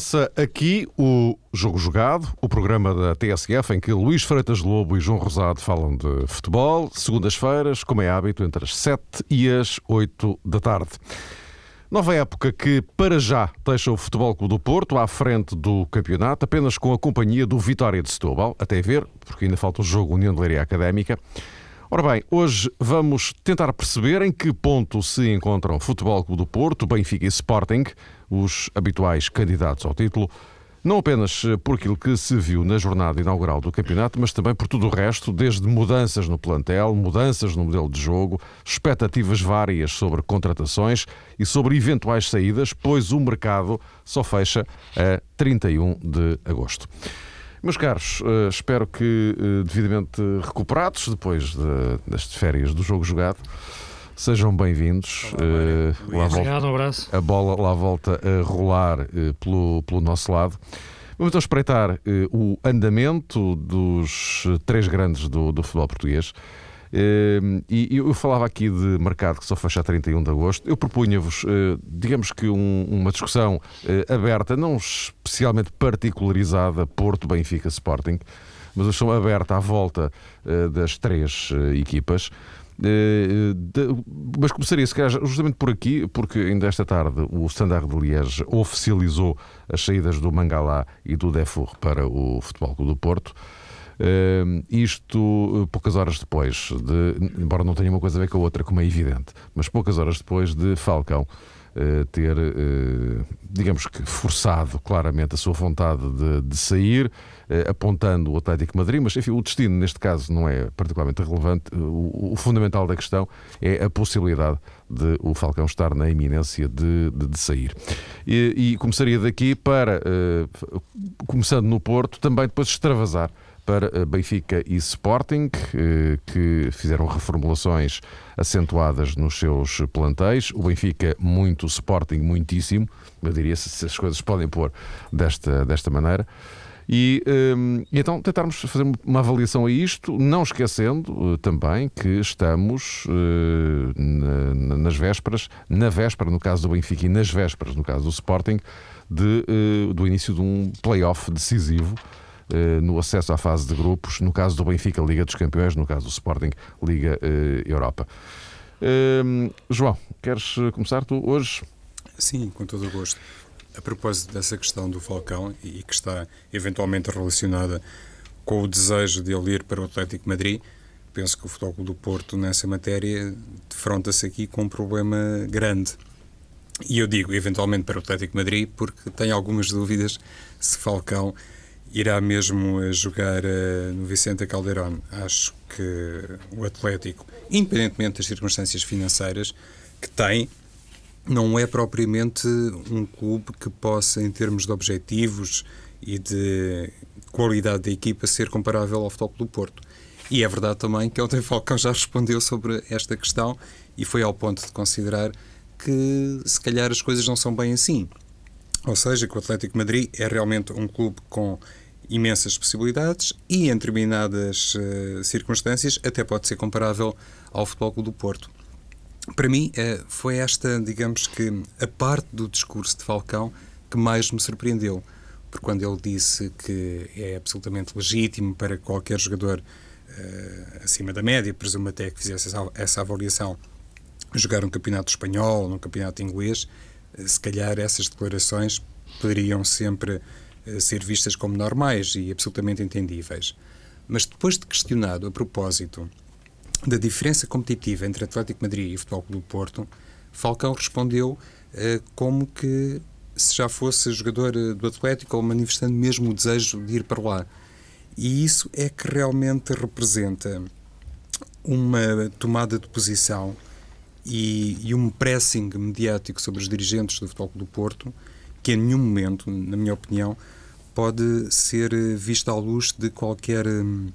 Recomeça aqui o Jogo Jogado, o programa da TSF em que Luís Freitas Lobo e João Rosado falam de futebol, segundas-feiras, como é hábito, entre as 7 e as 8 da tarde. Nova época que, para já, deixa o Futebol Clube do Porto à frente do campeonato, apenas com a companhia do Vitória de Setúbal, até ver, porque ainda falta o jogo União de Leiria Académica. Ora bem, hoje vamos tentar perceber em que ponto se encontram Futebol Clube do Porto, Benfica e Sporting, os habituais candidatos ao título, não apenas por aquilo que se viu na jornada inaugural do campeonato, mas também por tudo o resto, desde mudanças no plantel, mudanças no modelo de jogo, expectativas várias sobre contratações e sobre eventuais saídas, pois o mercado só fecha a 31 de agosto. Meus caros, uh, espero que uh, devidamente recuperados depois de, das férias do jogo jogado. Sejam bem-vindos. Uh, Obrigado, um abraço. A bola lá volta a rolar pelo, pelo nosso lado. Vamos então espreitar o andamento dos três grandes do, do futebol português. Ehm, e eu falava aqui de mercado que só fecha a 31 de agosto. Eu propunha-vos, eh, digamos que um, uma discussão eh, aberta, não especialmente particularizada, Porto, Benfica, Sporting, mas uma discussão aberta à volta das três equipas. Mas começaria, se calhar, justamente por aqui, porque ainda esta tarde o Standard de Liège oficializou as saídas do Mangalá e do Defur para o Futebol Clube do Porto. Uh, isto poucas horas depois, de, embora não tenha uma coisa a ver com a outra, como é evidente, mas poucas horas depois de Falcão uh, ter, uh, digamos que, forçado claramente a sua vontade de, de sair, apontando o Atlético Madrid, mas enfim, o destino neste caso não é particularmente relevante. O, o fundamental da questão é a possibilidade de o Falcão estar na iminência de, de, de sair. E, e, começaria daqui para, começando no Porto, também depois extravasar para eh, Benfica e Sporting, eh, que fizeram reformulações acentuadas nos seus plantéis. O Benfica, muito, o Sporting, muitíssimo. Eu diria se as coisas podem pôr desta, desta maneira. E, um, e, então tentarmos fazer uma avaliação a isto, não esquecendo uh, também que estamos uh, na, nas vésperas, na véspera, no caso do Benfica, e nas vésperas, no caso do Sporting, de, uh, do início de um play-off decisivo no acesso à fase de grupos, no caso do Benfica, Liga dos Campeões, no caso do Sporting, Liga Europa. Ehm, João, queres começar tu hoje? Sim, com todo o gosto. A propósito dessa questão do Falcão e que está eventualmente relacionada com o desejo de ele ir para o Atlético Madrid, penso que o Futebol do Porto nessa matéria defronta-se aqui com um problema grande. E eu digo eventualmente para o Atlético Madrid porque tenho algumas dúvidas se Falcão irá mesmo jogar uh, no Vicente Calderón. Acho que o Atlético, independentemente das circunstâncias financeiras que tem, não é propriamente um clube que possa, em termos de objetivos e de qualidade da equipa, ser comparável ao Futebol do Porto. E é verdade também que ontem Falcão já respondeu sobre esta questão e foi ao ponto de considerar que se calhar as coisas não são bem assim. Ou seja, que o Atlético Madrid é realmente um clube com imensas possibilidades e, em determinadas uh, circunstâncias, até pode ser comparável ao Futebol do Porto. Para mim, uh, foi esta, digamos que, a parte do discurso de Falcão que mais me surpreendeu. Porque quando ele disse que é absolutamente legítimo para qualquer jogador uh, acima da média, presumo até que fizesse essa, essa avaliação, jogar um campeonato espanhol, um campeonato inglês, se calhar essas declarações poderiam sempre ser vistas como normais e absolutamente entendíveis. Mas depois de questionado a propósito da diferença competitiva entre Atlético Madrid e Futebol Clube do Porto, Falcão respondeu eh, como que se já fosse jogador eh, do Atlético ou manifestando mesmo o desejo de ir para lá. E isso é que realmente representa uma tomada de posição e, e um pressing mediático sobre os dirigentes do Futebol Clube do Porto que em nenhum momento, na minha opinião, pode ser vista à luz de qualquer hum,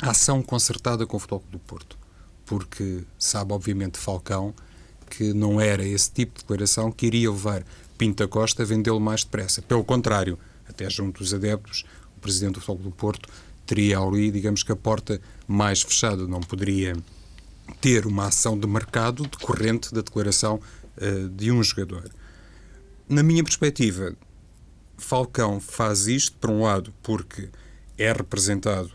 ação concertada com o Futebol do Porto. Porque sabe, obviamente, Falcão que não era esse tipo de declaração que iria levar Pinta Costa a vendê-lo mais depressa. Pelo contrário, até junto dos adeptos, o presidente do Futebol do Porto teria ali, digamos que a porta mais fechada, não poderia ter uma ação de mercado decorrente da declaração uh, de um jogador. Na minha perspectiva, Falcão faz isto, por um lado, porque é representado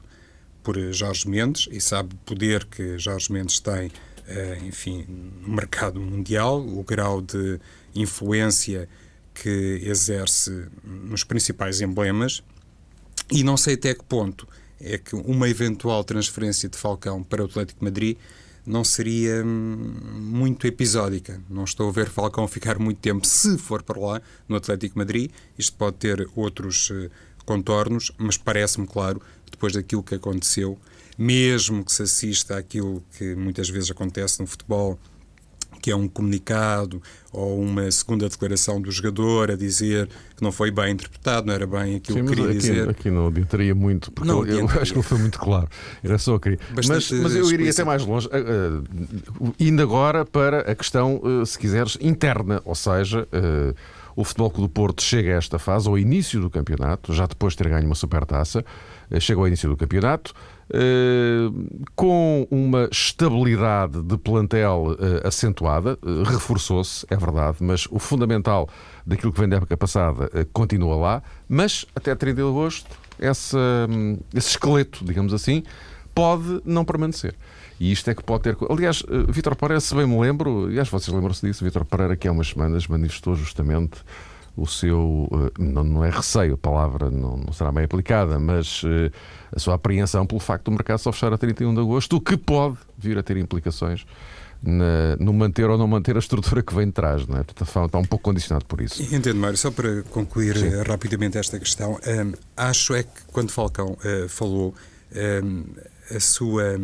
por Jorge Mendes e sabe o poder que Jorge Mendes tem, eh, enfim, no mercado mundial, o grau de influência que exerce nos principais emblemas. E não sei até que ponto é que uma eventual transferência de Falcão para o Atlético Madrid não seria hum, muito episódica. Não estou a ver Falcão ficar muito tempo, se for para lá, no Atlético Madrid. Isto pode ter outros uh, contornos, mas parece-me claro, depois daquilo que aconteceu, mesmo que se assista àquilo que muitas vezes acontece no futebol, que é um comunicado ou uma segunda declaração do jogador a dizer que não foi bem interpretado, não era bem aquilo Sim, que queria aqui, dizer. Aqui não adiantaria muito, porque não eu, eu acho que não foi muito claro. Era só querer. Mas, mas, eu iria até mais longe, uh, indo agora para a questão, uh, se quiseres, interna, ou seja. Uh, o Futebol Clube do Porto chega a esta fase, ao início do campeonato, já depois de ter ganho uma supertaça, chega ao início do campeonato, eh, com uma estabilidade de plantel uh, acentuada, reforçou-se, é verdade, mas o fundamental daquilo que vem da época passada continua lá, mas até 30 de agosto essa, um, esse esqueleto, digamos assim, pode não permanecer. E isto é que pode ter. Aliás, Vítor Pereira, se bem me lembro, aliás, vocês lembram-se disso, Vítor Pereira, que há umas semanas manifestou justamente o seu. Não, não é receio, a palavra não, não será bem aplicada, mas a sua apreensão pelo facto do mercado só fechar a 31 de agosto, o que pode vir a ter implicações na, no manter ou não manter a estrutura que vem de trás. Não é? Está, está um pouco condicionado por isso. Entendo, Mário. Só para concluir Sim. Eh, rapidamente esta questão, um, acho é que quando Falcão uh, falou, um, a sua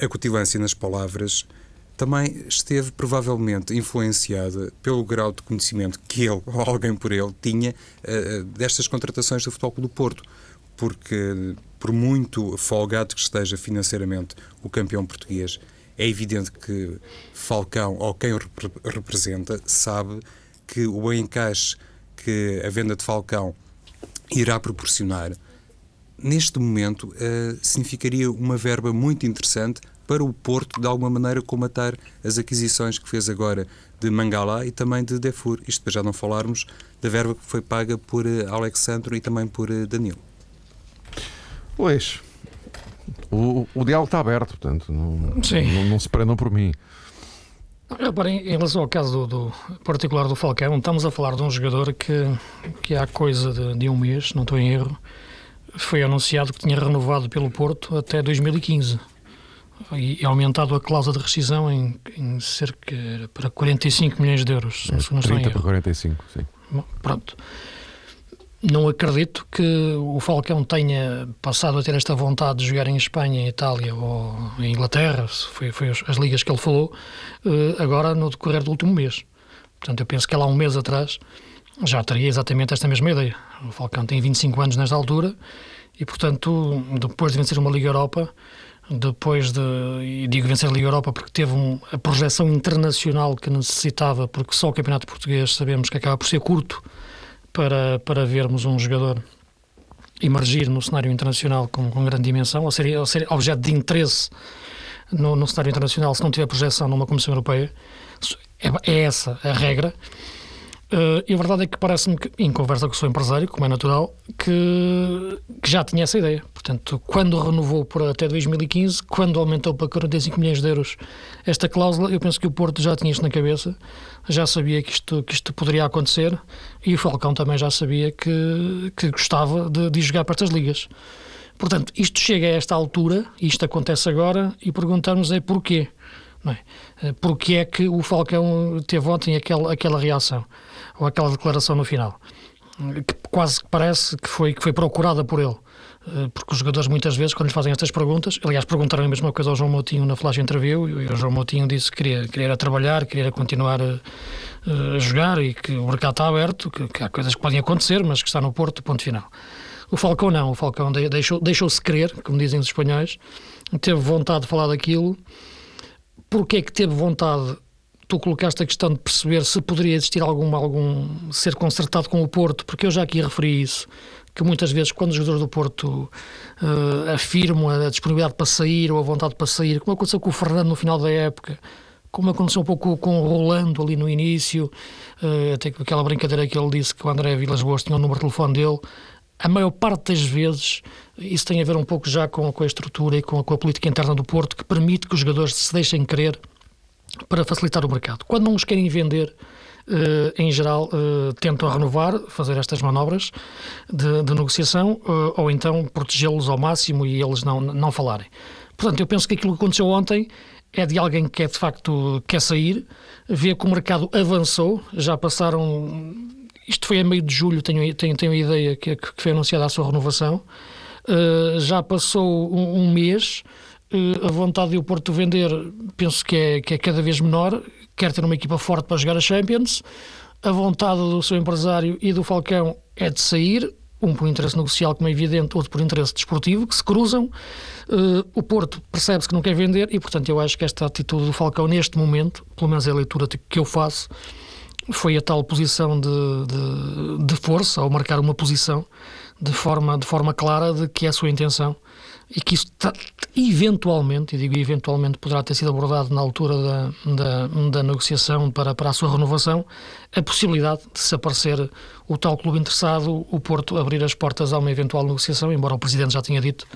acutilância nas palavras também esteve provavelmente influenciada pelo grau de conhecimento que ele, ou alguém por ele, tinha uh, destas contratações do Futebol do Porto. Porque por muito folgado que esteja financeiramente o campeão português, é evidente que Falcão, ou quem o rep representa, sabe que o encaixe que a venda de Falcão irá proporcionar, neste momento, uh, significaria uma verba muito interessante para o Porto, de alguma maneira, comatar as aquisições que fez agora de Mangala e também de Defur. Isto para já não falarmos da verba que foi paga por uh, Alexandre e também por uh, Danilo. Pois. O, o diálogo está aberto, portanto, não, não, não, se prendam por mim. Reparem, em relação ao caso do, do, particular do Falcão, estamos a falar de um jogador que, que há coisa de, de um mês, não estou em erro, foi anunciado que tinha renovado pelo Porto até 2015 e aumentado a cláusula de rescisão em, em cerca para 45 milhões de euros, é, se não estou em erro. para 45, sim. Bom, pronto não acredito que o Falcão tenha passado a ter esta vontade de jogar em Espanha, em Itália ou em Inglaterra, foi, foi as ligas que ele falou, eh, agora no decorrer do último mês. Portanto, eu penso que há um mês atrás já teria exatamente esta mesma ideia. O Falcão tem 25 anos nesta altura e, portanto, depois de vencer uma Liga Europa, depois de, e digo vencer a Liga Europa porque teve um, a projeção internacional que necessitava, porque só o Campeonato Português sabemos que acaba por ser curto para, para vermos um jogador emergir no cenário internacional com, com grande dimensão, ou ser, ou ser objeto de interesse no, no cenário internacional se não tiver projeção numa Comissão Europeia. É, é essa a regra. Uh, e a verdade é que parece-me que, em conversa com o seu empresário, como é natural, que, que, já tinha essa ideia. Portanto, quando renovou por até 2015, quando aumentou para 45 milhões de euros esta cláusula, eu penso que o Porto já tinha isto na cabeça, já sabia que isto, que isto poderia acontecer e o Falcão também já sabia que, que gostava de, de jogar para estas ligas. Portanto, isto chega a esta altura, isto acontece agora, e perguntamos é porquê. Não é? Eh, porquê é que o Falcão teve ontem aquela, aquela reação? Ou aquela declaração no final, que quase parece que foi, que foi procurada por ele. Eh, porque os jogadores muitas vezes, quando lhes fazem estas perguntas, aliás, perguntaram a mesma coisa ao João Moutinho na flash interview, e o João Moutinho disse que queria, queria trabalhar, queria continuar a, a, jogar e que o mercado está aberto, que, que, há coisas que podem acontecer, mas que está no Porto, ponto final. O Falcão não, o Falcão deixou, deixou-se querer, como dizem os espanhóis, teve vontade de falar daquilo. Porquê é que teve vontade tu colocaste a questão de perceber se poderia existir algum, algum ser consertado com o Porto, porque eu já aqui referi isso, que muitas vezes quando os jogadores do Porto uh, afirmam a disponibilidade para sair ou a vontade para sair, como aconteceu com o Fernando no final da época, como aconteceu um pouco com o Rolando ali no início, uh, até aquela brincadeira que ele disse que o André Vilas Boas tinha o número de telefone dele, a maior parte das vezes isso tem a ver um pouco já com, com a estrutura e com com a, política interna do Porto que permite que os jogadores se deixem querer para facilitar o mercado. Quando não os querem vender, Uh, em geral, uh, tentam renovar, fazer estas manobras de, de negociação uh, ou então protegê-los ao máximo e eles não, não falarem. Portanto, eu penso que aquilo que aconteceu ontem é de alguém que é, de facto quer sair, vê que o mercado avançou, já passaram. Isto foi a meio de julho, tenho, tenho, tenho a ideia que, que foi anunciada a sua renovação. já passou um, um mês, a vontade de o Porto vender penso que é, que é cada vez menor quer ter uma equipa forte para jogar a Champions. A vontade do seu empresário e do Falcão é de sair, um por interesse negocial, como é evidente, outro por interesse desportivo, que se cruzam. Uh, o Porto percebe-se que não quer vender e, portanto, eu acho que esta atitude do Falcão, neste momento, pelo menos é a leitura que eu faço, foi a tal posição de, de, de força, ao marcar uma posição de forma, de forma clara de que é a sua intenção e que isso eventualmente, e digo eventualmente, poderá ter sido abordado na altura da, da, da, negociação para, para a sua renovação, a possibilidade de se aparecer o tal clube interessado, o Porto abrir as portas a uma eventual negociação, embora o Presidente já tenha dito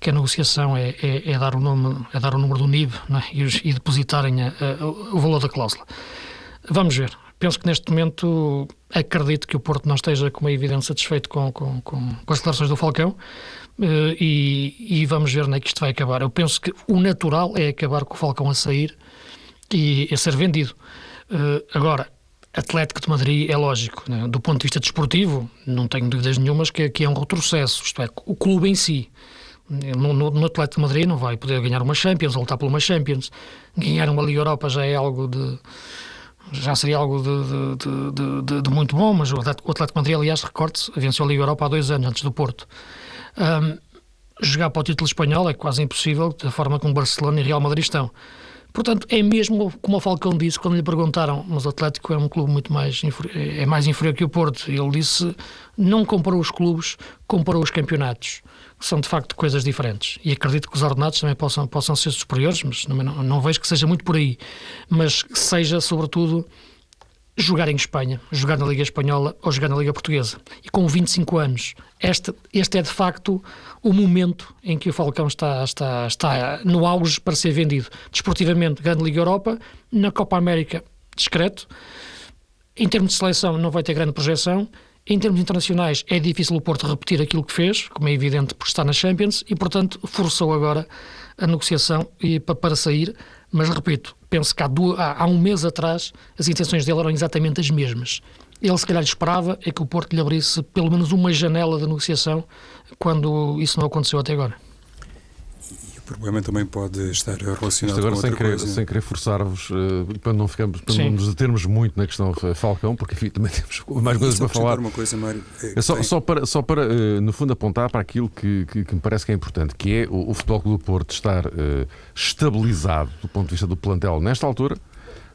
que a negociação é, é, é dar, o nome, é dar o número do NIB é? e, os, e, depositarem a, a, o valor da cláusula. Vamos ver. Penso que neste momento acredito que o Porto não esteja, como é evidente, satisfeito com, com, com, com as declarações do Falcão, e, e, vamos ver onde é que isto vai acabar. Eu penso que o natural é acabar com o Falcão a sair e a ser vendido. Uh, agora, Atlético de Madrid é lógico, né? do ponto de vista desportivo, não tenho dúvidas nenhumas que, que é um retrocesso, isto é, o clube em si. No, no, no, Atlético de Madrid não vai poder ganhar uma Champions, lutar por uma Champions. Ganhar uma Liga Europa já é algo de. Já seria algo de, de, de, de muito bom, mas o Atlético, de Madrid, aliás, recorde-se, venceu a Liga Europa há dois anos, antes do Porto. Um, jogar para o título espanhol é quase impossível, da forma como Barcelona e Real Madrid estão. Portanto, é mesmo como o Falcão disse quando lhe perguntaram, mas o Atlético é um clube muito mais é mais inferior que o Porto. Ele disse: não comparou os clubes, comparou os campeonatos. São de facto coisas diferentes. E acredito que os ordenados também possam, possam ser superiores, mas não, não vejo que seja muito por aí. Mas seja, sobretudo, jogar em Espanha, jogar na Liga Espanhola ou jogar na Liga Portuguesa. E com 25 anos, este, este é de facto o momento em que o Falcão está, está, está no auge para ser vendido. Desportivamente, grande Liga Europa, na Copa América, discreto. Em termos de seleção, não vai ter grande projeção. Em termos internacionais, é difícil o Porto repetir aquilo que fez, como é evidente, por estar na Champions, e, portanto, forçou agora a negociação e, para sair. Mas, repito, penso que há, duas, há, há, um mês atrás as intenções dele eram exatamente as mesmas. Ele, se calhar, esperava é que o Porto lhe abrisse pelo menos uma janela de negociação, quando isso não aconteceu até agora. O problema também pode estar relacionado agora com sem querer, coisa. Sem querer forçar-vos, uh, para não, ficarmos, para não nos determos muito na questão Falcão, porque enfim, também temos mais coisas para falar. Uma coisa, Mário, é só, só, para, só para uh, no fundo, apontar para aquilo que, que, que, me parece que é importante, que é o, o Futebol Clube do Porto estar uh, estabilizado do ponto de vista do plantel nesta altura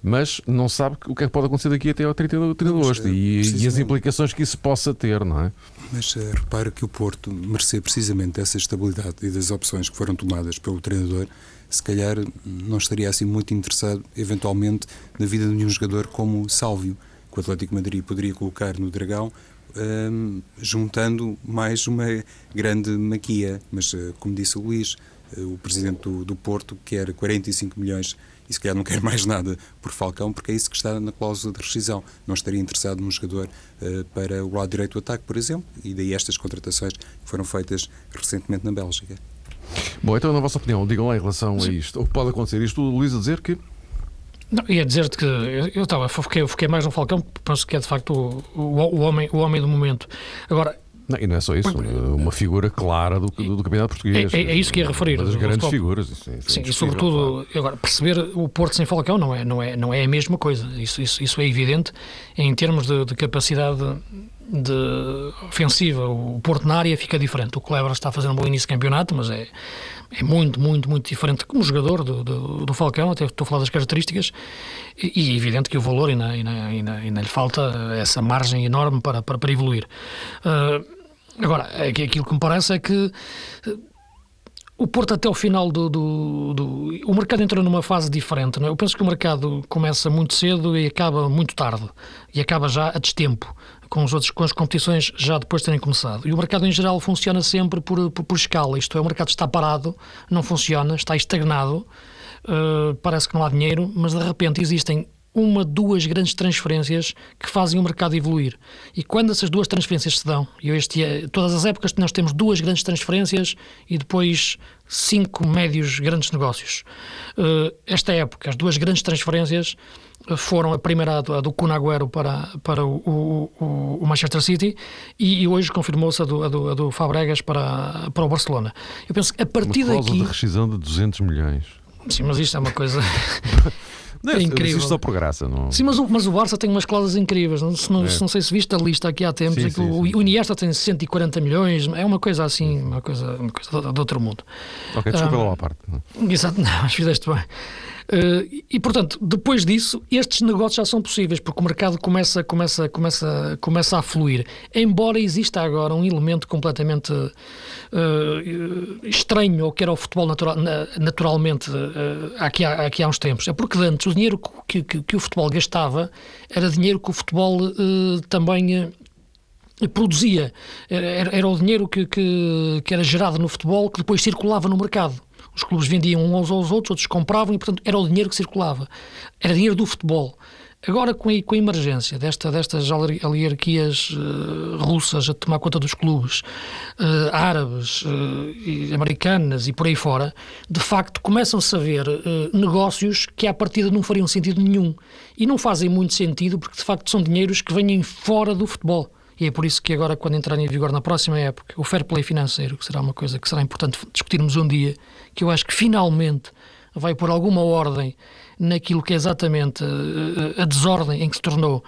mas não sabe o que é que pode acontecer daqui até ao 30 de agosto e, e, as implicações que isso possa ter, não é? Mas uh, repara que o Porto merecer precisamente dessa estabilidade e das opções que foram tomadas pelo treinador, se calhar não estaria assim muito interessado, eventualmente, na vida de nenhum jogador como Sálvio, que o Atlético Madrid poderia colocar no Dragão, um, ehm, juntando mais uma grande maquia. Mas, uh, como disse o Luís, uh, o presidente do, do Porto quer 45 milhões e se calhar não quer mais nada por Falcão, porque é isso que está na cláusula de rescisão. Não estaria interessado num jogador uh, para o lado direito do ataque, por exemplo, e daí estas contratações que foram feitas recentemente na Bélgica. Bom, então, na vossa opinião, digam lá em relação a isto. O que pode acontecer? Isto, o Luís, a dizer que não, ia dizer-te que eu estava, foquei, foquei mais no Falcão, penso que é de facto o, o, o, homem, o homem do momento. Agora, não, e não é só isso, uma figura clara do, do, do campeonato português. É, é, isso que ia referir. Uma das grandes figuras. Isso, isso é Sim, e sobretudo, agora, perceber o Porto sem Falcão não é, não é, não é a mesma coisa. Isso, isso, isso é evidente em termos de, de capacidade de ofensiva. O Porto na área fica diferente. O Cleber está fazendo um bom início de campeonato, mas é, é muito, muito, muito diferente como jogador do, do, do, Falcão, até estou a falar das características, e, é evidente que o valor ainda, ainda, ainda, ainda lhe falta essa margem enorme para, para, para evoluir. Uh, agora, aquilo que me parece é que o Porto até o final do, do, do, O mercado entrou numa fase diferente. Não é? Eu penso que o mercado começa muito cedo e acaba muito tarde. E acaba já a destempo, com, os outros, com as competições já depois de terem começado. E o mercado em geral funciona sempre por, por, por escala. Isto é, o mercado está parado, não funciona, está estagnado. Uh, parece que não há dinheiro, mas de repente existem uma, duas grandes transferências que fazem o mercado evoluir. E quando essas duas transferências se dão, e este, todas as épocas nós temos duas grandes transferências e depois cinco médios grandes negócios. Uh, esta época, as duas grandes transferências foram a primeira a do Kun Agüero para, para o, o, o Manchester City e, e hoje confirmou-se a do, a, do, a do Fabregas para, para o Barcelona. Eu penso que a partir uma daqui... de rescisão de 200 milhões. Sim, mas isto é uma coisa... Não, é incrível. Isto só por graça, não? Sim, mas o, mas o Barça tem umas cláusulas incríveis. Não, se não, é. não sei se viste a lista aqui há tempos. Sim, sim, o, sim. o Iniesta tem 140 milhões. É uma coisa assim, uma coisa, uma coisa de outro mundo. Ok, desculpa um, lá à parte. Exato, não, mas fizeste bem. Uh, e, portanto, depois disso, estes negócios já são possíveis, porque o mercado começa, começa, começa, começa a fluir. Embora exista agora um elemento completamente uh, estranho, ou que era o futebol natural, naturalmente uh, aqui, há, aqui há uns tempos. É porque antes o dinheiro que, que, que o futebol gastava era dinheiro que o futebol também produzia. Era, era, o dinheiro que, que, que era gerado no futebol que depois circulava no mercado. Os clubes vendiam uns aos outros, outros compravam e, portanto, era o dinheiro que circulava. Era dinheiro do futebol. Agora, com a, com a emergência desta, destas oligarquias uh, russas a tomar conta dos clubes, uh, árabes, uh, e americanas e por aí fora, de facto começam-se a ver negócios que à partida não fariam sentido nenhum. E não fazem muito sentido porque de facto são dinheiros que vêm fora do futebol. E é por isso que agora, quando entrar em vigor na próxima época, o fair play financeiro, que será uma coisa que será importante discutirmos um dia, que eu acho que finalmente vai pôr alguma ordem naquilo que é exatamente eh, a desordem em que se tornou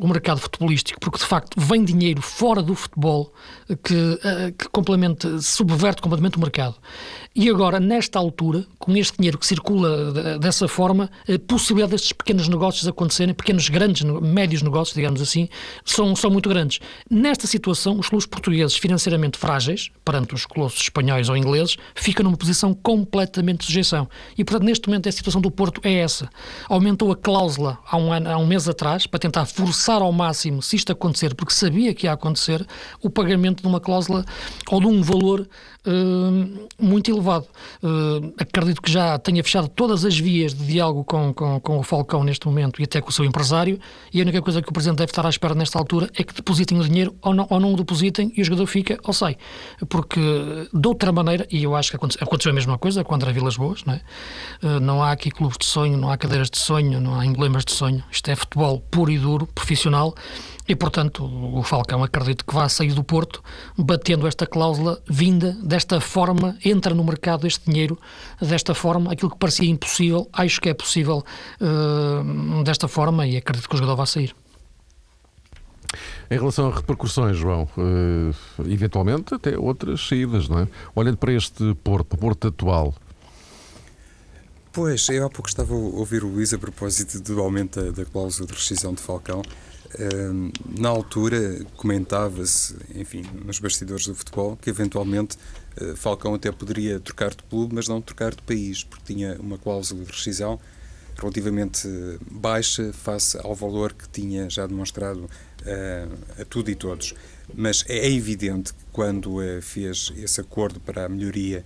o mercado futebolístico, porque de facto vem dinheiro fora do futebol que, eh, que complementa, subverte completamente o mercado. E agora, nesta altura, com este dinheiro que circula dessa forma, a possibilidade destes pequenos negócios acontecerem, pequenos, grandes, médios negócios, digamos assim, são, são muito grandes. Nesta situação, os clubes portugueses financeiramente frágeis, perante os colossos espanhóis ou ingleses, ficam numa posição completamente de sujeição. E, portanto, neste momento, a situação do Porto é essa. Aumentou a cláusula há um, ano, há um mês atrás, para tentar forçar ao máximo, se isto acontecer, porque sabia que ia acontecer, o pagamento de uma cláusula ou de um valor uh, muito elevado. Uh, acredito que já tenha fechado todas as vias de diálogo com, com, com, o Falcão neste momento e até com o seu empresário, e a única coisa que o Presidente deve estar à espera nesta altura é que depositem o dinheiro ou não, ou não o depositem e o jogador fica ou sai. Porque, de outra maneira, e eu acho que aconteceu, aconteceu a mesma coisa com André Vilas Boas, não é? Uh, não há aqui clubes de sonho, não há cadeiras de sonho, não há emblemas de sonho. Isto é futebol puro e duro, profissional, e, portanto, o Falcão acredito que vá sair do Porto batendo esta cláusula vinda desta forma, entra no mercado este dinheiro desta forma, aquilo que parecia impossível, acho que é possível uh, desta forma e acredito que o jogador vai sair. Em relação a repercussões, João, uh, eventualmente até outras saídas, não é? Olhando para este Porto, Porto atual, Pois, eu há pouco estava a ouvir o Luís a propósito do aumento da, da cláusula de rescisão de Falcão na altura comentava-se, enfim, nos bastidores do futebol, que eventualmente eh, Falcão até poderia trocar de clube, mas não trocar de país, porque tinha uma cláusula de rescisão relativamente baixa face ao valor que tinha já demonstrado uh, a tudo e todos. Mas é evidente que quando fez esse acordo para a melhoria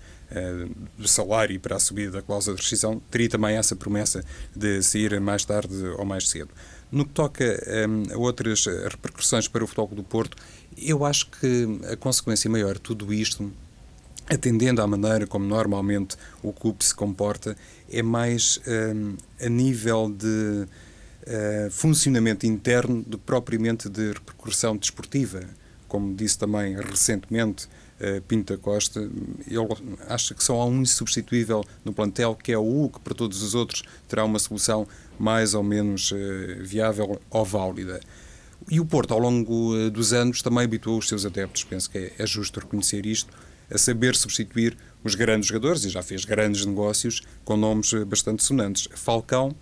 do salário e para a subida da cláusula de rescisão, teria também essa promessa de sair mais tarde ou mais cedo. No que toca um, a outras eh, repercussões para o Futebol do Porto, eu acho que a consequência maior de tudo isto, atendendo à maneira como normalmente o clube se comporta, é mais um, a nível de uh, funcionamento interno do propriamente de repercussão desportiva. Como disse também recentemente Pinto da Costa, ele acha que só há um insubstituível no plantel, que é o U, que para todos os outros terá uma solução mais ou menos eh, viável ou válida. E o Porto, ao longo eh, dos anos, também habituou os seus adeptos, penso que é, é justo reconhecer isto, a saber substituir os grandes jogadores, e já fez grandes negócios com nomes eh, bastante sonantes. Falcão,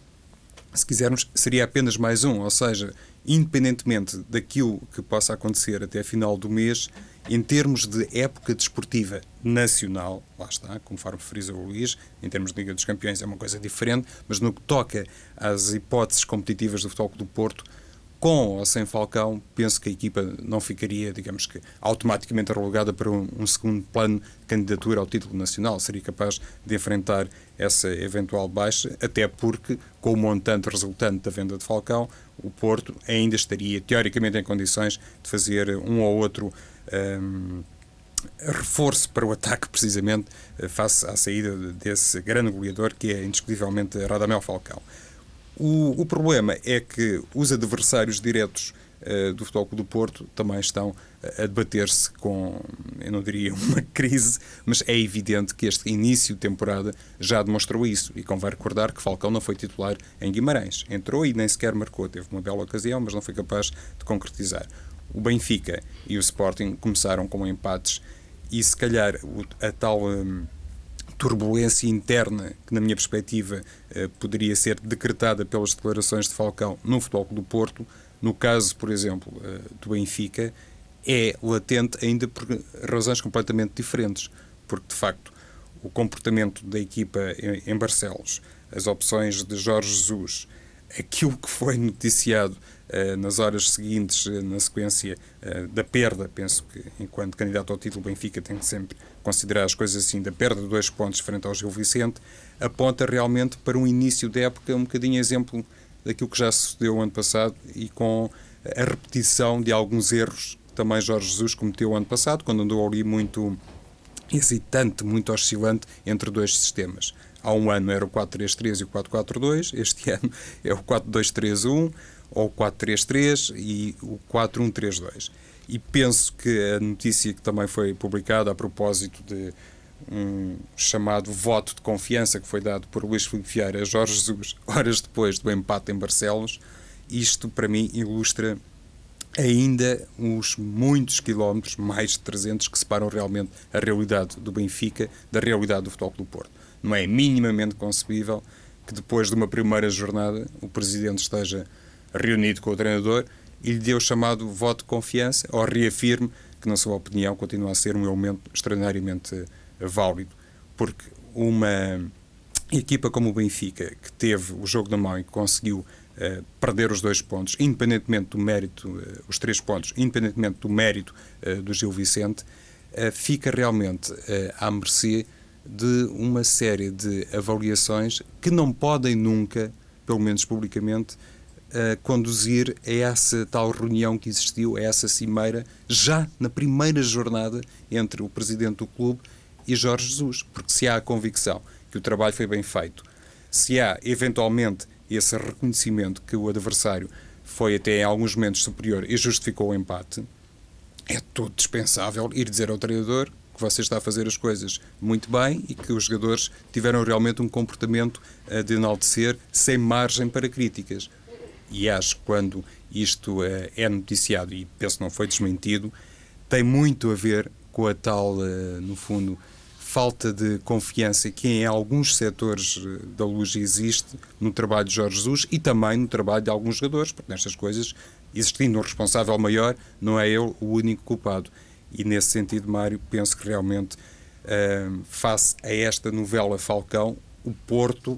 se quisermos, seria apenas mais um, ou seja, independentemente daquilo que possa acontecer até a final do mês, em termos de época desportiva nacional, lá está, conforme frisa o Luís, em termos de Liga dos Campeões é uma coisa diferente, mas no que toca às hipóteses competitivas do Futebol do Porto, com ou sem Falcão, penso que a equipa não ficaria, digamos que, automaticamente relegada para um, um, segundo plano de candidatura ao título nacional. Seria capaz de enfrentar essa eventual baixa, até porque, com o montante resultante da venda de Falcão, o Porto ainda estaria, teoricamente, em condições de fazer um ou outro. Um, reforço para o ataque, precisamente, eh, face à saída desse grande goleador que é indiscutivelmente Radamel Falcão. O, o problema é que os adversários diretos uh, do Futebol Clube do Porto também estão a debater-se com, eu não diria uma crise, mas é evidente que este início de temporada já demonstrou isso. E convém recordar que Falcão não foi titular em Guimarães. Entrou e nem sequer marcou. Teve uma bela ocasião, mas não foi capaz de concretizar. O Benfica e o Sporting começaram com empates e se calhar a tal. Um, turbulência interna que, na minha perspectiva, eh, poderia ser decretada pelas declarações de Falcão no Futebol do Porto, no caso, por exemplo, eh, do Benfica, é latente ainda por razões completamente diferentes. Porque, de facto, o comportamento da equipa em Barcelos, as opções de Jorge Jesus, aquilo que foi noticiado uh, nas horas seguintes, na sequência da perda, penso que enquanto candidato ao título Benfica tem que sempre considerar as coisas assim, da perda de dois pontos frente ao Gil Vicente, aponta realmente para um início de época um bocadinho exemplo daquilo que já sucedeu ano passado e com a repetição de alguns erros que também Jorge Jesus cometeu ano passado, quando andou ali muito hesitante, muito oscilante entre dois sistemas. Há um ano era o 4-3-3 e o 4-4-2, este ano é o 4-2-3-1 ou o 4-3-3 e o 4-1-3-2. E penso que a notícia que também foi publicada a propósito de um chamado voto de confiança que foi dado por Luís Filipe Vieira a Jorge Jesus horas depois do empate em Barcelos, isto para mim ilustra ainda uns muitos quilómetros, mais de 300, que separam realmente a realidade do Benfica da realidade do Futebol do Porto. Não é minimamente concebível que depois de uma primeira jornada o Presidente esteja reunido com o treinador e lhe dê o chamado voto de confiança ou reafirme que, na sua opinião, continua a ser um elemento extraordinariamente válido. Porque uma equipa como o Benfica, que teve o jogo da mão e que conseguiu uh, perder os dois pontos, independentemente do mérito, uh, os três pontos, independentemente do mérito uh, do Gil Vicente, fica realmente à mercê de uma série de avaliações que não podem nunca, pelo menos publicamente, uh, conduzir a essa tal reunião que existiu, a essa cimeira, já na primeira jornada entre o presidente do clube e Jorge Jesus. Porque se há a convicção que o trabalho foi bem feito, se há eventualmente esse reconhecimento que o adversário foi até em alguns momentos superior e justificou o empate, é todo dispensável ir dizer ao treinador que você está a fazer as coisas muito bem e que os jogadores tiveram realmente um comportamento de enaltecer sem margem para críticas. E acho que quando isto eh, é noticiado, e penso não foi desmentido, tem muito a ver com a tal, eh, no fundo, falta de confiança que em alguns setores da luz existe no trabalho de Jorge Jesus e também no trabalho de alguns jogadores, porque nestas coisas, existindo um responsável maior, não é ele o único culpado. E nesse sentido, Mário, penso que realmente, face a esta novela Falcão, o Porto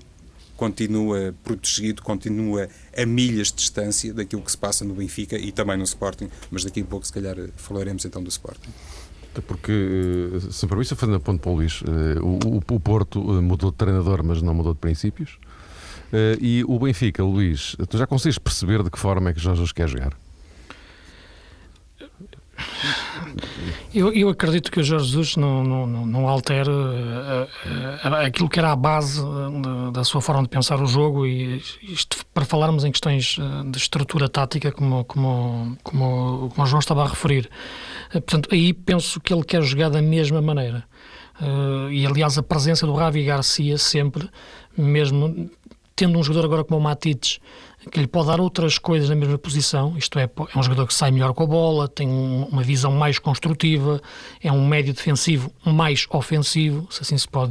continua protegido, continua a milhas de distância daquilo que se passa no Benfica e também no Sporting, mas daqui a pouco, se calhar, falaremos então do Sporting. Porque, eh, se permite, fazendo a ponto para o Luís, eh, o, o, Porto mudou de treinador, mas não mudou de princípios. E o Benfica, Luís, tu já consegues perceber de que forma é que Jorge quer jogar? Eu, eu acredito que o Jorge Jesus não, não, não altere uh, uh, aquilo que era a base uh, da sua forma de pensar o jogo e isto para falarmos em questões de estrutura tática como, como, como, como o João estava a referir. portanto, aí penso que ele quer jogar da mesma maneira. e aliás a presença do Ravi Garcia sempre, mesmo tendo um jogador agora como o Matites, que lhe pode dar outras coisas na mesma posição, isto é, é um jogador que sai melhor com a bola, tem uma visão mais construtiva, é um médio defensivo mais ofensivo, se assim se pode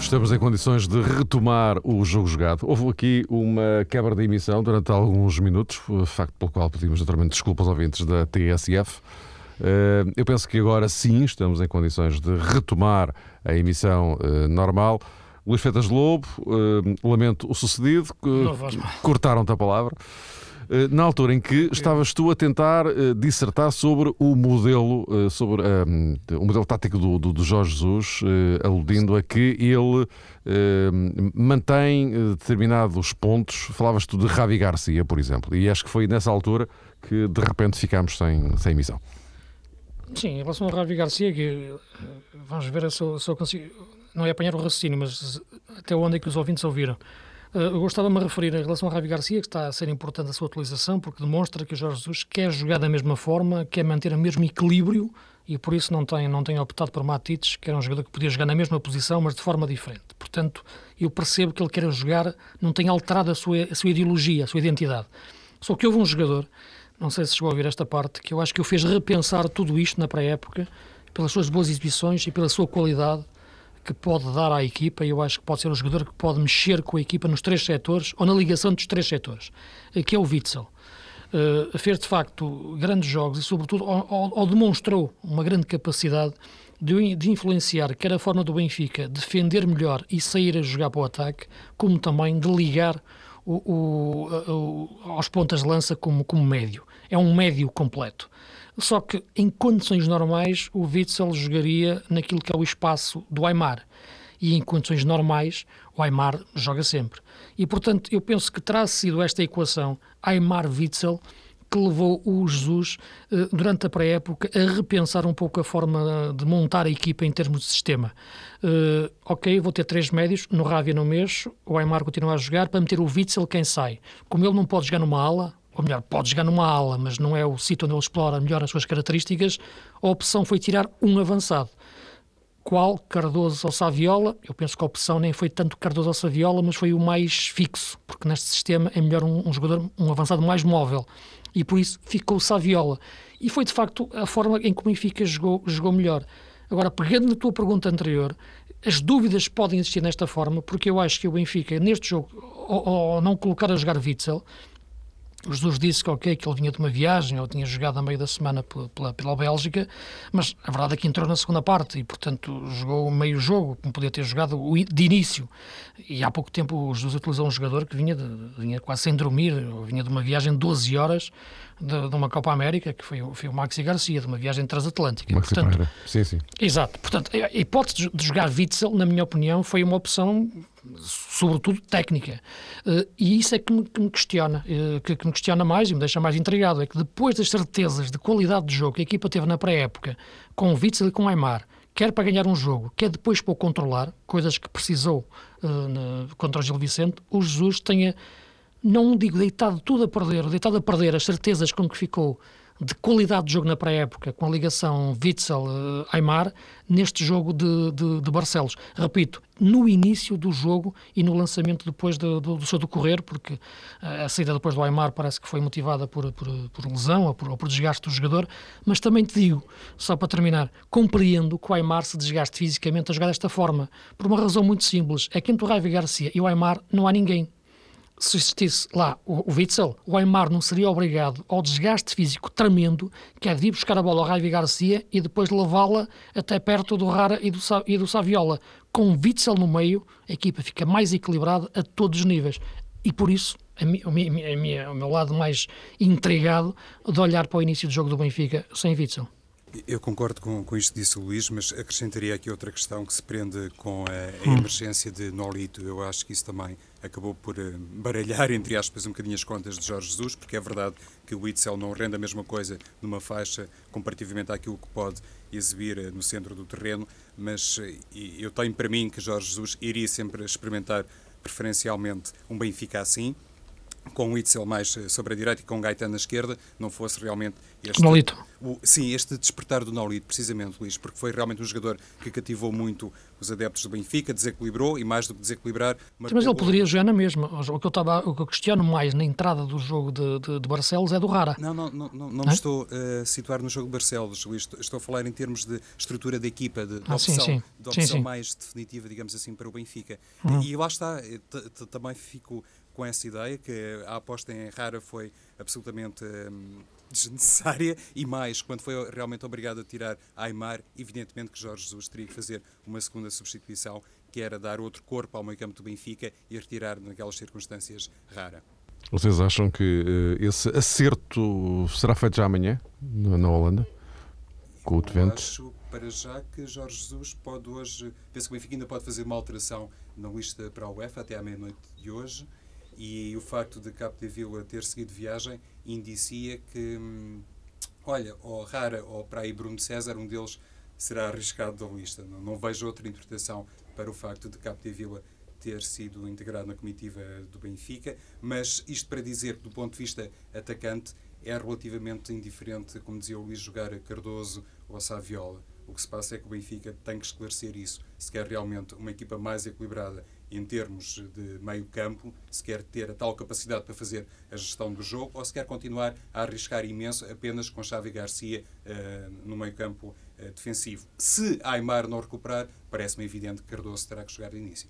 Estamos em condições de retomar o jogo jogado. Houve aqui uma quebra de emissão durante alguns minutos, facto pelo qual pedimos naturalmente desculpas aos ouvintes da TSF. Eh, eu penso que agora sim estamos em condições de retomar a emissão eh, normal. Luís Fetas Lobo, eh, lamento o sucedido, cortaram-te a palavra. Na altura em que estavas tu a tentar uh, dissertar sobre o modelo, uh, sobre o modelo tático do, do, do Jorge Jesus, aludindo a que ele mantém determinados pontos. Falavas tu de Ravi Garcia, por exemplo, e acho que foi nessa altura que de repente ficámos sem, sem emissão. Sim, em relação ao Ravi Garcia, que vamos ver se eu, se eu consigo. Não é apanhar o raciocínio, mas até onde é que os ouvintes ouviram. Eh, eu gostava de me referir em relação a Ravi Garcia, que está a ser importante a sua utilização, porque demonstra que o Jorge Jesus quer jogar da mesma forma, quer manter o mesmo equilíbrio e por isso não tem, não tem optado por Matites, que era um jogador que podia jogar na mesma posição, mas de forma diferente. Portanto, eu percebo que ele quer jogar, não tem alterado a sua, a sua ideologia, a sua identidade. Só que houve um jogador, não sei se chegou a ouvir esta parte, que eu acho que o fez repensar tudo isto na pré-época, pelas suas boas exibições e pela sua qualidade que pode dar à equipa, e eu acho que pode ser um jogador que pode mexer com a equipa nos três setores, ou na ligação dos três setores, que é o Witzel. Uh, fez de facto grandes jogos e, sobretudo, ou, ou demonstrou uma grande capacidade de, de, influenciar quer a forma do Benfica defender melhor e sair a jogar para o ataque, como também de ligar o, o, o, aos pontas de lança como, como médio. É um médio completo. Só que em condições normais o Witzel jogaria naquilo que é o espaço do Aymar. E em condições normais o Aymar joga sempre. E portanto eu penso que terá sido esta equação Aymar-Witzel que levou o Jesus, eh, durante a pré-época, a repensar um pouco a forma de montar a equipa em termos de sistema. Uh, ok, vou ter três médios, no Rávia não mexo, o Aymar continua a jogar, para meter o Witzel quem sai. Como ele não pode jogar numa ala, ou melhor, pode jogar numa ala, mas não é o sítio onde ele explora melhor as suas características, a opção foi tirar um avançado. Qual? Cardoso ou Saviola? Eu penso que a opção nem foi tanto Cardoso ou Saviola, mas foi o mais fixo, porque neste sistema é melhor um, um jogador, um avançado mais móvel. E por isso ficou Saviola. E foi de facto a forma em que o Benfica jogou, jogou melhor. Agora, pegando na tua pergunta anterior, as dúvidas podem existir nesta forma, porque eu acho que o Benfica, neste jogo, ou, não colocar a jogar Witzel, o Jesus disse que, ok, que ele vinha de uma viagem, ou tinha jogado a meio da semana pela, pela Bélgica, mas a verdade é que entrou na segunda parte e, portanto, jogou meio jogo, como podia ter jogado de início. E há pouco tempo o Jesus utilizou um jogador que vinha, de, vinha quase sem dormir, vinha de uma viagem de 12 horas, de, de, uma Copa América, que foi, foi o Maxi Garcia, de uma viagem transatlântica. Maxi Portanto, sim, sim. Exato. Portanto, a hipótese de jogar Witzel, na minha opinião, foi uma opção sobretudo técnica. Uh, e isso é que me, que me questiona, uh, que, que, me questiona mais e me deixa mais intrigado, é que depois das certezas de qualidade de jogo que a equipa teve na pré-época, com o Witzel e com o Aymar, quer para ganhar um jogo, quer depois para o controlar, coisas que precisou uh, na, contra o Gil Vicente, o Jesus tenha não digo deitado tudo a perder, deitado a perder as certezas com que ficou de qualidade de jogo na pré-época, com a ligação Witzel-Aymar, neste jogo de, de, de, Barcelos. Repito, no início do jogo e no lançamento depois do, do, do seu decorrer, porque a saída depois do Aymar parece que foi motivada por, por, por lesão ou por, ou por, desgaste do jogador, mas também te digo, só para terminar, compreendo que o Aymar se desgaste fisicamente a jogar desta forma, por uma razão muito simples, é que entre o Ravi Garcia e o Aymar não há ninguém se existisse lá o, o Witzel, o Aymar não seria obrigado ao desgaste físico tremendo que é de ir buscar a bola ao Raivi Garcia e depois levá-la até perto do Rara e do, e do Saviola. Com o Witzel no meio, a equipa fica mais equilibrada a todos os níveis. E por isso, a mi, a mi, a o meu lado mais intrigado de olhar para o início do jogo do Benfica sem Witzel. Eu concordo com, com isto que disse o Luís, mas acrescentaria aqui outra questão que se prende com a, a hum. emergência de Nolito. Eu acho que isso também acabou por uh, baralhar, entre aspas, um bocadinho as contas de Jorge Jesus, porque é verdade que o Itzel não rende a mesma coisa numa faixa comparativamente àquilo que pode exibir uh, no centro do terreno, mas uh, eu tenho para mim que Jorge Jesus iria sempre experimentar preferencialmente um Benfica assim, com o Itzel mais eh, sobre a direita e com o Gaetano na esquerda, não fosse realmente este... Nolito. O, sim, este despertar do Nolito, precisamente, Luís, porque foi realmente um jogador que cativou muito os adeptos do Benfica, desequilibrou e mais do que desequilibrar... Mas ele poderia jogar na mesma. O que eu, estava, o que eu questiono mais na entrada do jogo de, de, de Barcelos é do Rara. Não, não, não, não, não me estou a situar no jogo de Barcelos, Luís. Estou, a falar em termos de estrutura da equipa, de, ah, opção, sim, sim. De opção sim, mais definitiva, digamos assim, para o Benfica. Uhum. E, e lá está, também fico com essa ideia que a aposta em Rara foi absolutamente hum, desnecessária e mais, quando foi realmente obrigado a tirar Aymar, evidentemente que Jorge Jesus teria que fazer uma segunda substituição, que era dar outro corpo ao meio campo do Benfica e retirar naquelas circunstâncias Rara. Vocês acham que uh, esse acerto será feito já amanhã, na Holanda? Com o acho para já que Jorge Jesus pode hoje, penso que o Benfica ainda pode fazer uma alteração na lista para a UEFA até à meia-noite de hoje e o facto de Capo de Vila ter seguido viagem indicia que, hum, olha, ou Rara ou para aí Bruno César, um deles será arriscado da lista. Não, não vejo outra interpretação para o facto de Capo de Vila ter sido integrado na comitiva do Benfica, mas isto para dizer que, do ponto de vista atacante, é relativamente indiferente, como dizia o Luís, jogar a Cardoso ou a Saviola. O que se passa é que o Benfica tem que esclarecer isso. Se quer realmente uma equipa mais equilibrada em termos de meio campo, se quer ter a tal capacidade para fazer a gestão do jogo ou se quer continuar a arriscar imenso apenas com Xavi Garcia uh, no meio campo uh, defensivo. Se Aymar não recuperar, parece-me evidente que Cardoso terá que jogar de início.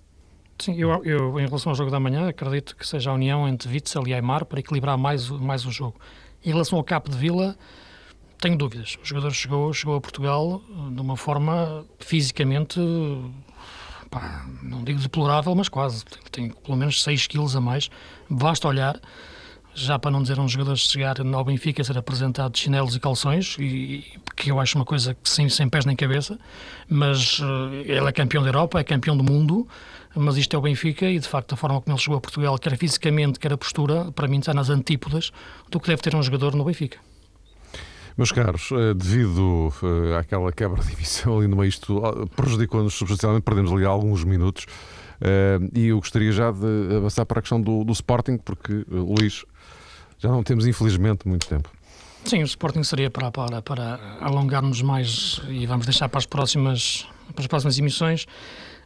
Sim, eu, eu, em relação ao jogo da manhã, acredito que seja a união entre Witzel e Aymar para equilibrar mais, mais o jogo. Em relação ao Capo de Vila, tenho dúvidas. O jogador chegou, chegou a Portugal eh, de uma forma fisicamente, pá, não digo deplorável, mas quase. Tem, tem pelo menos 6 quilos a mais. Basta olhar, já para não dizer um jogador chegar ao Benfica ser apresentado de chinelos e calções, e, que eu acho uma coisa que sem, sem pés nem cabeça, mas uh, ele é campeão da Europa, é campeão do mundo, mas isto é o Benfica e de facto a forma como ele chegou a Portugal, quer fisicamente, quer a postura, para mim está nas antípodas do que deve ter um jogador no Benfica. Meus caros, eh, devido eh, àquela quebra de emissão ali no meio, isto prejudicou-nos substancialmente, perdemos ali alguns minutos. Eh, e eu gostaria já de avançar para a questão do, do Sporting, porque, Luís, já não temos infelizmente muito tempo. Sim, o Sporting seria para, para, para alongarmos mais e vamos deixar para as próximas, para as próximas emissões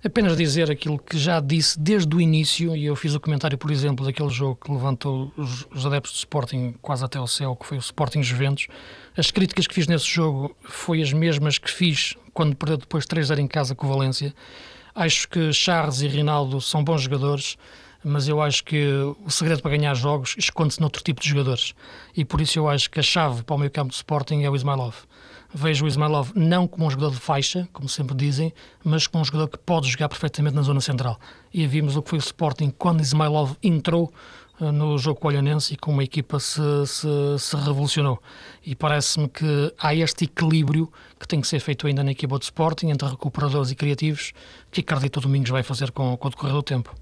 apenas dizer aquilo que já disse desde o início, e eu fiz o comentário, por exemplo, daquele jogo que levantou os, os adeptos do Sporting quase até ao céu, que foi o Sporting Juventus. As críticas que fiz nesse jogo foi as mesmas que fiz quando perdeu depois 3-0 em casa com o Valência. Acho que Charles e Rinaldo são bons jogadores, mas eu acho que o segredo para ganhar jogos esconde-se noutro tipo de jogadores. E por isso eu acho que a chave para o meio campo do Sporting é o Ismailov. Vejo o Ismailov não como um jogador de faixa, como sempre dizem, mas como um jogador que pode jogar perfeitamente na zona central. E vimos o que foi o Sporting quando Ismailov entrou uh, no jogo com o Olhanense e como a equipa se, se, se revolucionou. E parece-me que há este equilíbrio que tem que ser feito ainda na equipa do Sporting, entre recuperadores e criativos, que acredito o Domingos vai fazer com, com o decorrer do tempo.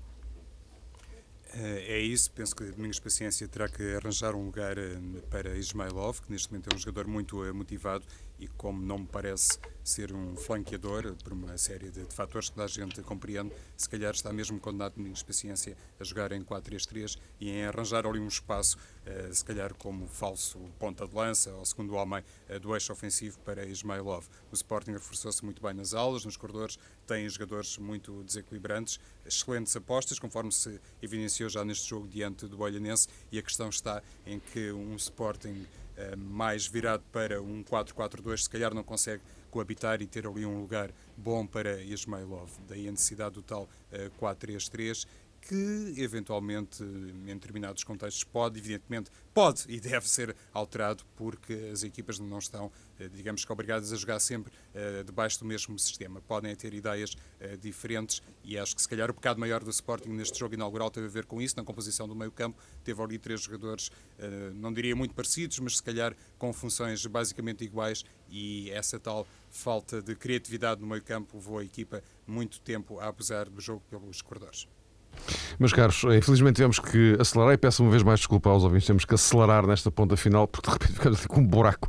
É isso, penso que Domingos Paciência terá que arranjar um lugar eh, para Ismailov, que neste momento é um jogador muito eh, motivado e como não me parece ser um flanqueador por uma série de, de fatores que a gente compreende, se calhar está mesmo condenado Domingos Paciência a jogar em 4-3-3 e em arranjar ali um espaço, uh, se calhar como falso ponta de lança ou segundo homem uh, do eixo ofensivo para Ismailov. O Sporting reforçou-se muito bem nas aulas, nos corredores, tem jogadores muito desequilibrantes, excelentes apostas, conforme se evidenciou já neste jogo diante do Olhanense e a questão está em que um Sporting mais virado para um 4-4-2, se calhar não consegue coabitar e ter ali um lugar bom para Ismailov. Daí a necessidade do tal 4-3-3 eh, que eventualmente em determinados contextos pode, evidentemente, pode e deve ser alterado porque as equipas não estão, eh, digamos que, obrigadas a jogar sempre uh, debaixo do mesmo sistema. Podem ter ideias uh, diferentes e acho que se calhar o pecado maior do Sporting neste jogo inaugural teve a ver com isso, na composição do meio campo. Teve ali três jogadores, uh, não diria muito parecidos, mas se calhar com funções basicamente iguais e essa tal falta de criatividade no meio campo levou a equipa muito tempo a abusar do jogo pelos corredores. Meus caros, infelizmente tivemos que acelerar e peço uma vez mais desculpa aos ouvintes, temos que acelerar nesta ponta final porque de repente ficamos com um buraco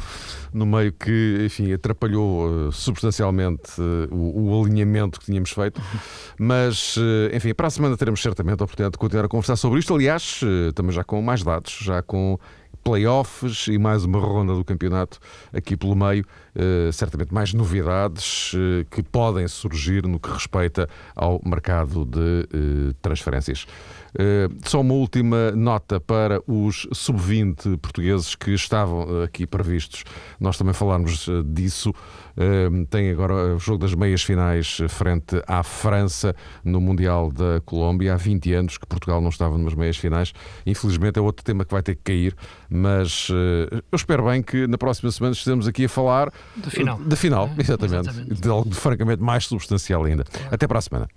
no meio que, enfim, atrapalhou uh, substancialmente uh, o, o, alinhamento que tínhamos feito. Mas, uh, enfim, para a semana teremos certamente a oportunidade de continuar a conversar sobre isto. Aliás, também já com mais dados, já com playoffs e mais uma ronda do campeonato aqui pelo meio. Uh, certamente mais novidades uh, que podem surgir no que respeita ao mercado de uh, transferências. só uma última nota para os sub-20 portugueses que estavam aqui previstos. Nós também falámos disso. tem agora o jogo das meias finais frente à França no Mundial da Colômbia. Há 20 anos que Portugal não estava nas meias finais. Infelizmente é outro tema que vai ter que cair, mas eu espero bem que na próxima semana estejamos aqui a falar da final. Da final, exatamente. exatamente. De algo francamente mais substancial ainda. Até para a semana.